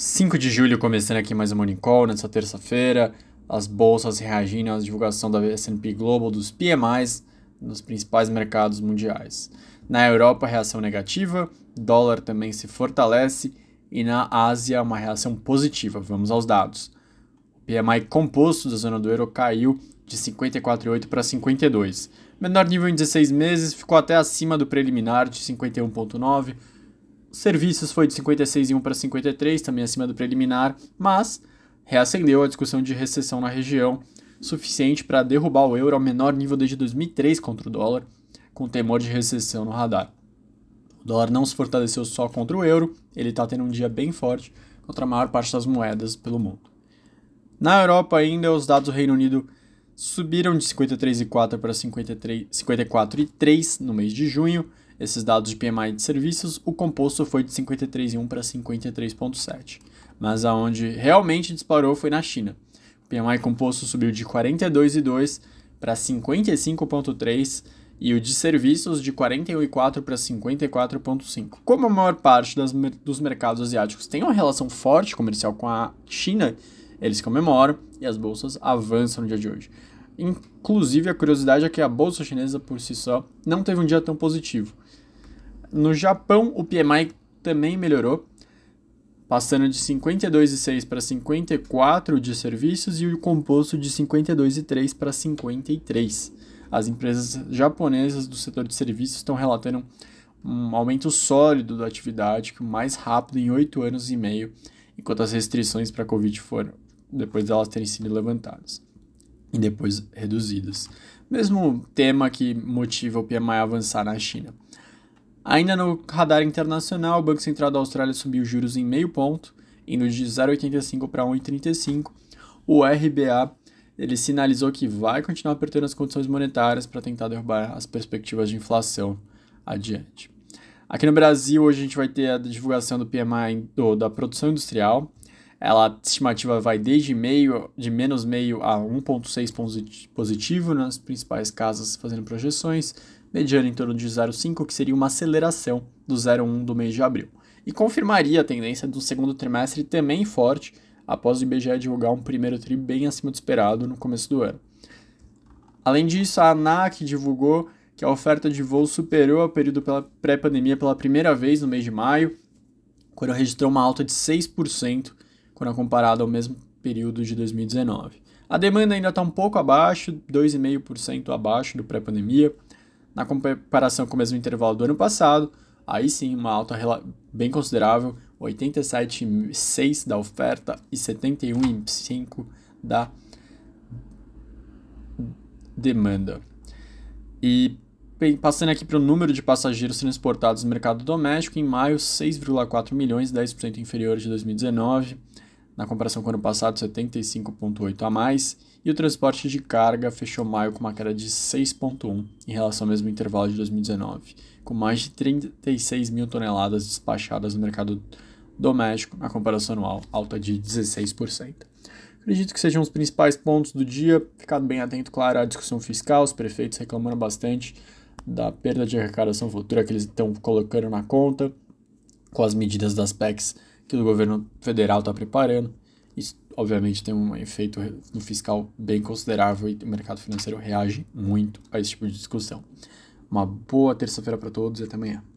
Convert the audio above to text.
5 de julho, começando aqui mais um Morning Call, nessa terça-feira, as bolsas reagindo à divulgação da S&P Global dos PMIs nos principais mercados mundiais. Na Europa, reação negativa, dólar também se fortalece e na Ásia, uma reação positiva. Vamos aos dados. O PMI composto da zona do euro caiu de 54,8 para 52. Menor nível em 16 meses, ficou até acima do preliminar de 51,9 Serviços foi de 56,1 para 53, também acima do preliminar, mas reacendeu a discussão de recessão na região, suficiente para derrubar o euro ao menor nível desde 2003 contra o dólar, com temor de recessão no radar. O dólar não se fortaleceu só contra o euro, ele está tendo um dia bem forte contra a maior parte das moedas pelo mundo. Na Europa ainda, os dados do Reino Unido subiram de 53,4 para 54,3 no mês de junho, esses dados de PMI de serviços, o composto foi de 53,1 para 53,7. Mas aonde realmente disparou foi na China. O PMI composto subiu de 42,2 para 55,3 e o de serviços de 41,4 para 54,5. Como a maior parte das, dos mercados asiáticos tem uma relação forte comercial com a China, eles comemoram e as bolsas avançam no dia de hoje. Inclusive, a curiosidade é que a bolsa chinesa por si só não teve um dia tão positivo. No Japão, o PMI também melhorou, passando de 52,6 para 54 de serviços e o composto de 52,3 para 53. As empresas japonesas do setor de serviços estão relatando um aumento sólido da atividade, que o mais rápido em oito anos e meio, enquanto as restrições para a Covid foram, depois delas terem sido levantadas e depois reduzidas. Mesmo tema que motiva o PMI a avançar na China. Ainda no radar internacional, o Banco Central da Austrália subiu juros em meio ponto, indo de 0,85 para 1,35. O RBA ele sinalizou que vai continuar apertando as condições monetárias para tentar derrubar as perspectivas de inflação adiante. Aqui no Brasil, hoje a gente vai ter a divulgação do PMI do, da produção industrial. Ela, estimativa vai desde meio, de menos meio a 1,6 positivo nas principais casas fazendo projeções mediano em torno de 0,5, que seria uma aceleração do 0,1 do mês de abril. E confirmaria a tendência do segundo trimestre também forte, após o IBGE divulgar um primeiro tri bem acima do esperado no começo do ano. Além disso, a ANAC divulgou que a oferta de voo superou o período pré-pandemia pela primeira vez no mês de maio, quando registrou uma alta de 6% quando comparado ao mesmo período de 2019. A demanda ainda está um pouco abaixo, 2,5% abaixo do pré-pandemia, na comparação com o mesmo intervalo do ano passado, aí sim uma alta bem considerável, 87,6 da oferta e 71,5 da demanda. E passando aqui para o número de passageiros transportados no mercado doméstico, em maio, 6,4 milhões, 10% inferior de 2019 na comparação com o ano passado, 75,8 a mais, e o transporte de carga fechou maio com uma queda de 6,1 em relação ao mesmo intervalo de 2019, com mais de 36 mil toneladas despachadas no mercado doméstico, na comparação anual, alta de 16%. Acredito que sejam os principais pontos do dia. Ficado bem atento, claro, à discussão fiscal, os prefeitos reclamando bastante da perda de arrecadação futura que eles estão colocando na conta, com as medidas das PECs que o governo federal está preparando. Isso, obviamente, tem um efeito no fiscal bem considerável e o mercado financeiro reage muito a esse tipo de discussão. Uma boa terça-feira para todos e até amanhã.